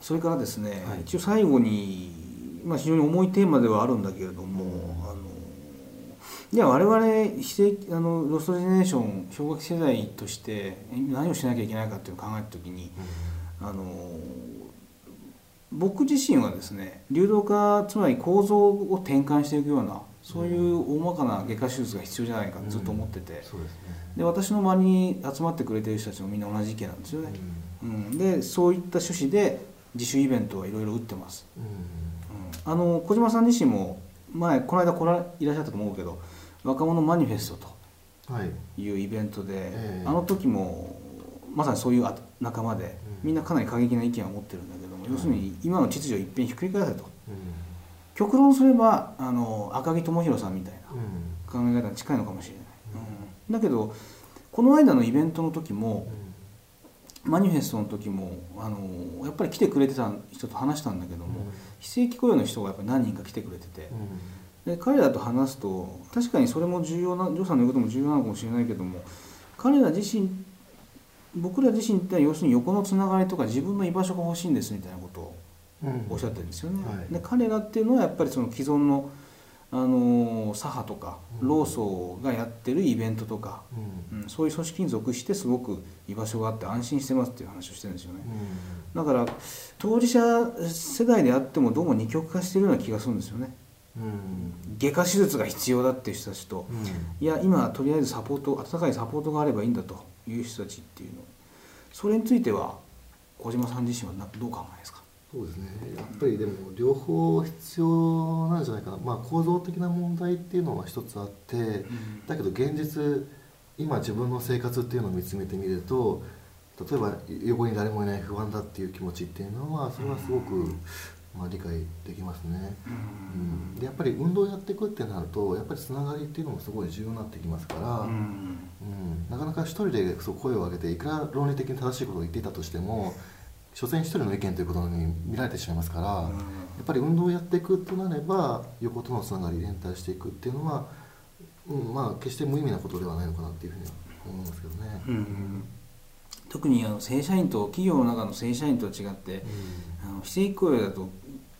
それからですね、はい。一応最後に、まあ、非常に重いテーマではあるんだけれども、うん。あのじゃあ我々非正規あのロストジェネレーション氷河期世代として何をしなきゃいけないかっていうのを考えた時にあの僕自身はですね流動化つまり構造を転換していくようなそういう大まかな外科手術が必要じゃないかずっと思ってて、そうですね。で私の周りに集まってくれてる人たちもみんな同じ意見なんですよね、うん、でそういった趣旨で自主イベントはいろいろ打ってます、うん。うん。うん、あの小島さん自身も前この間来らいらっしゃったと思うけど若者マニフェストはい。というイベントで、ええ。あの時もまさにそういうあ仲間で、うん。みんなかなり過激な意見を持ってるんだけども、要するに今の秩序を一変ひっくり返せと。う極論すればあの赤木智弘さんみたいなんうん。考え方に近いのかもしれない、うん。だけどこの間のイベントの時も、マニフェストの時もあのやっぱり来てくれてた人と話したんだけども、非正規雇用の人がやっぱり何人か来てくれてて、で彼らと話すと確かにそれも重要なジョーさんの言うことも重要なのかもしれないけども彼ら自身僕ら自身って要するに横のつながりとか自分の居場所が欲しいんですみたいなことをおっしゃってるんですよね。はい。で彼らっていうのはやっぱりその既存のあの左派とかうん。労組がやってるイベントとか、うん。うん、そういう組織に属してすごく居場所があって安心してますっていう話をしてるんですよね。だから当事者世代であってもどうも二極化してるような気がするんですよね。うん。外科手術が必要だっていう人たちと。いや今とりあえずサポート温かいサポートがあればいいんだという人たちっていうの。それについては小島さん自身はなどう考えますか？そうですね。やっぱりでも両方必要なんじゃないかな、まあ、構造的な問題っていうのは一つあって、だけど現実今自分の生活っていうのを見つめてみると例えば横に誰もいない不安だっていう気持ちっていうのはそれはすごく、まあ、理解できますね、うん、でやっぱり運動やっていくってなるとやっぱりつながりっていうのもすごい重要になってきますから、うん。うん、なかなか一人でそう声を上げていくら論理的に正しいことを言っていたとしても所詮一人の意見ということに見られてしまいますから、やっぱり運動をやっていくとなれば横とのつながり連帯していくっていうのは、うん、まあ決して無意味なことではないのかなっていうふうには思いますけどね。うん特にあの正社員と企業の中の正社員とは違ってあの非正規雇用だと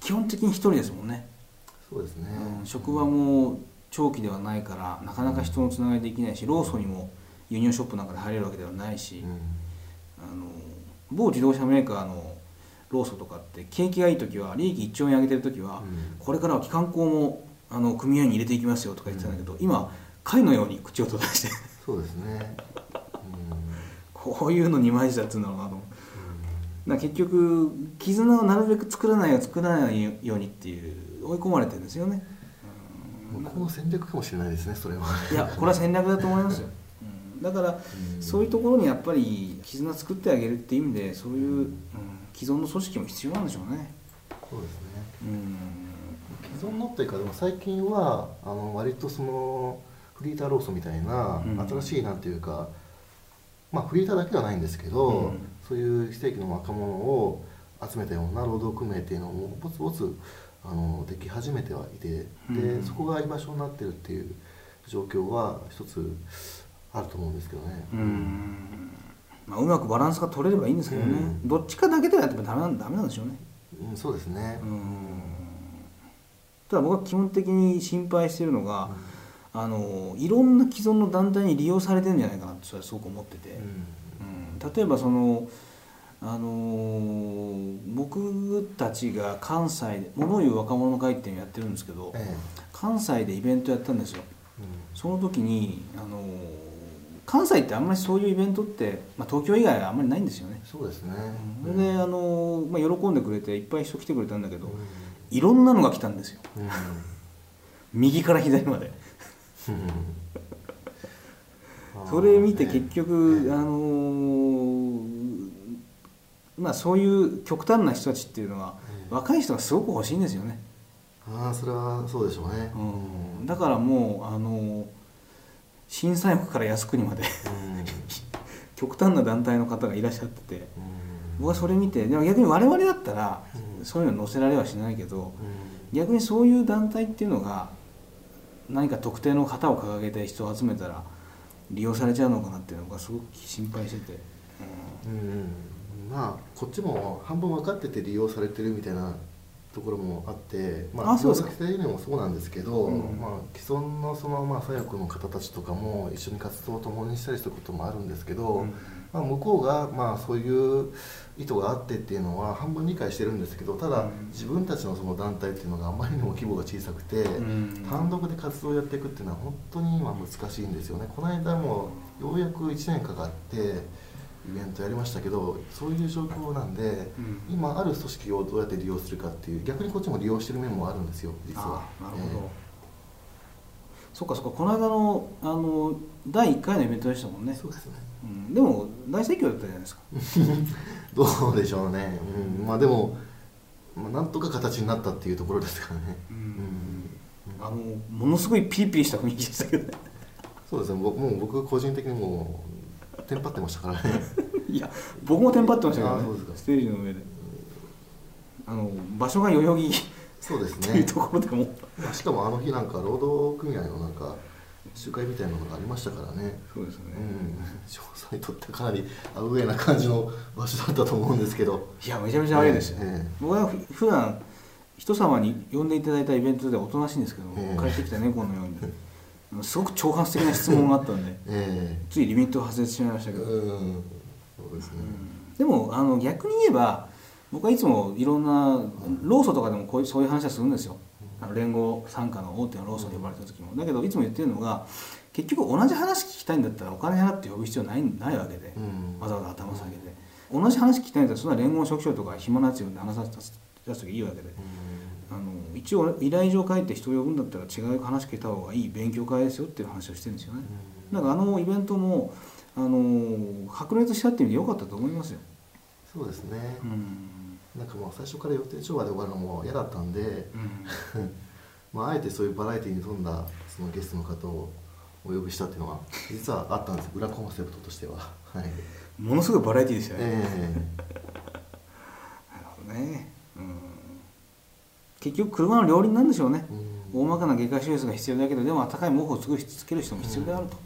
基本的に一人ですもんね、そうですね、うん。職場も長期ではないからなかなか人のつながりできないし労組にもユニオンショップなんかで入れるわけではないし、うん。あの某自動車メーカーの労組とかって景気がいい時は利益1兆円上げてる時は、うん。これからは機関工もあの組合に入れていきますよとか言ってたんだけど、今貝のように口を閉ざして。そうですね、こういうのに混じったっていうんだろうなと思うだから結局絆をなるべく作らないよ作らないようにっていう追い込まれてるんですよね、うん、向こうの戦略かもしれないですねそれは。いやこれは戦略だと思いますよ、うんだからうん。そういうところにやっぱり絆作ってあげるっていう意味でそういう、うん。既存の組織も必要なんでしょうね。そうですね。うん。既存のっていうかでも最近はあの割とそのフリーター労組みたいなうん。新しいなんていうか、まあフリーターだけではないんですけど、うん。そういう非正規の若者を集めたような労働組合っていうのもぼつぼつあのでき始めてはいてで、うん。そこが居場所になってるっていう状況は一つあると思うんですけどね。うん。まあ、うまくバランスが取れればいいんですけどね、うん。どっちかだけでやってもダメなんダメなんでしょうね。うん、そうですね。うん。ただ僕は基本的に心配しているのが、あのいろんな既存の団体に利用されてるんじゃないかなってそれはすごく思ってて、うん。うん。例えばそのあの僕たちが関西で物を言う若者の会っていうのをやってるんですけど、え関西でイベントやったんですよ。えその時にあの関西ってあんまりそういうイベントって、まあ、東京以外はあんまりないんですよね、そうですね。それであの、まあ、喜んでくれていっぱい人来てくれたんだけど、うん。いろんなのが来たんですよ。うん。右から左まで。うん。それ見て結局、ねあのーまあそういう極端な人たちっていうのは、ええ若い人がすごく欲しいんですよね、ああそれはそうでしょうね。うん、だからもう、あのー震災国から靖国までうん。極端な団体の方がいらっしゃってて。うん。僕はそれ見てでも逆に我々だったらうん。そういうの載せられはしないけどうん。逆にそういう団体っていうのが何か特定の旗を掲げて人を集めたら利用されちゃうのかなっていうのがすごく心配してて、うん。まあこっちも半分分かってて利用されてるみたいなところもあって、まあそうですか。規制もそうなんですけど、うん。まあ、既存のその、まあ、左翼の方たちとかも一緒に活動を共にしたりすることもあるんですけど、うん。まあ、向こうが、まあ、そういう意図があってっていうのは半分理解してるんですけどただ、うん。自分たちのその団体っていうのがあまりにも規模が小さくて、うん。単独で活動をやっていくっていうのは本当に今難しいんですよね。この間もようやく1年かかってイベントやりましたけどそういう状況なんで、うん。今ある組織をどうやって利用するかっていう逆にこっちも利用してる面もあるんですよ実は。あなるほど、そっかそっかこの間のあの第1回のイベントでしたもんね。ええそうですね。うん、でも大盛況だったじゃないですか。どうでしょうね、うん、まあでも、まあ、なんとか形になったっていうところですからね、ううん。あのものすごいピリピリした雰囲気でしたけどね。そうですね。僕もう僕個人的にもうテンパってましたからね。いや僕もテンパってましたかね。ステージの上で。あの場所が代々木っそうですていうねところでも、まあしかもあの日なんか労働組合のなんか集会みたいなのがありましたからね。そうですね、うん。調査にとってはかなりアウェーな感じの場所だったと思うんですけど。いやめちゃめちゃあれですよ、ええ僕はふ普段人様に呼んでいただいたイベントではおとなしいんですけど、ええ。帰ってきた猫のように すごく挑発的な質問があったんで えついリミットを外れてしまいましたえけど、ですね、でもあの逆に言えば僕はいつもいろんな労組とかでもこういうそういう話はするんですよ。あの連合傘下の大手の労組で呼ばれた時も。だけどいつも言ってるのが結局同じ話聞きたいんだったらお金払って呼ぶ必要ないないわけで、うん。わざわざ頭下げて。同じ話聞きたいんだったらそんな連合職長とか暇なやつ呼んで話させ出すときいいわけで、あの一応依頼状書いて人を呼ぶんだったら違う話聞いた方がいい勉強会ですよっていう話をしてるんですよね、だからあのイベントもあの白熱したっていう意味で良かったと思いますよ、そうですね、うん。なんかもう最初から予定調和で終わるのも嫌だったんで、うん。まあ、あえてそういうバラエティに富んだそのゲストの方をお呼びしたっていうのは実はあったんです。裏コンセプトとしては。はい。ものすごいバラエティでしたよね、え なるほどね、うん、結局車の両輪なんでしょうね。大まかな外科手術が必要だけどでも高い毛布をつつける人も必要であると、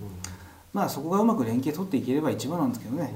まあそこがうまく連携取っていければ一番なんですけどね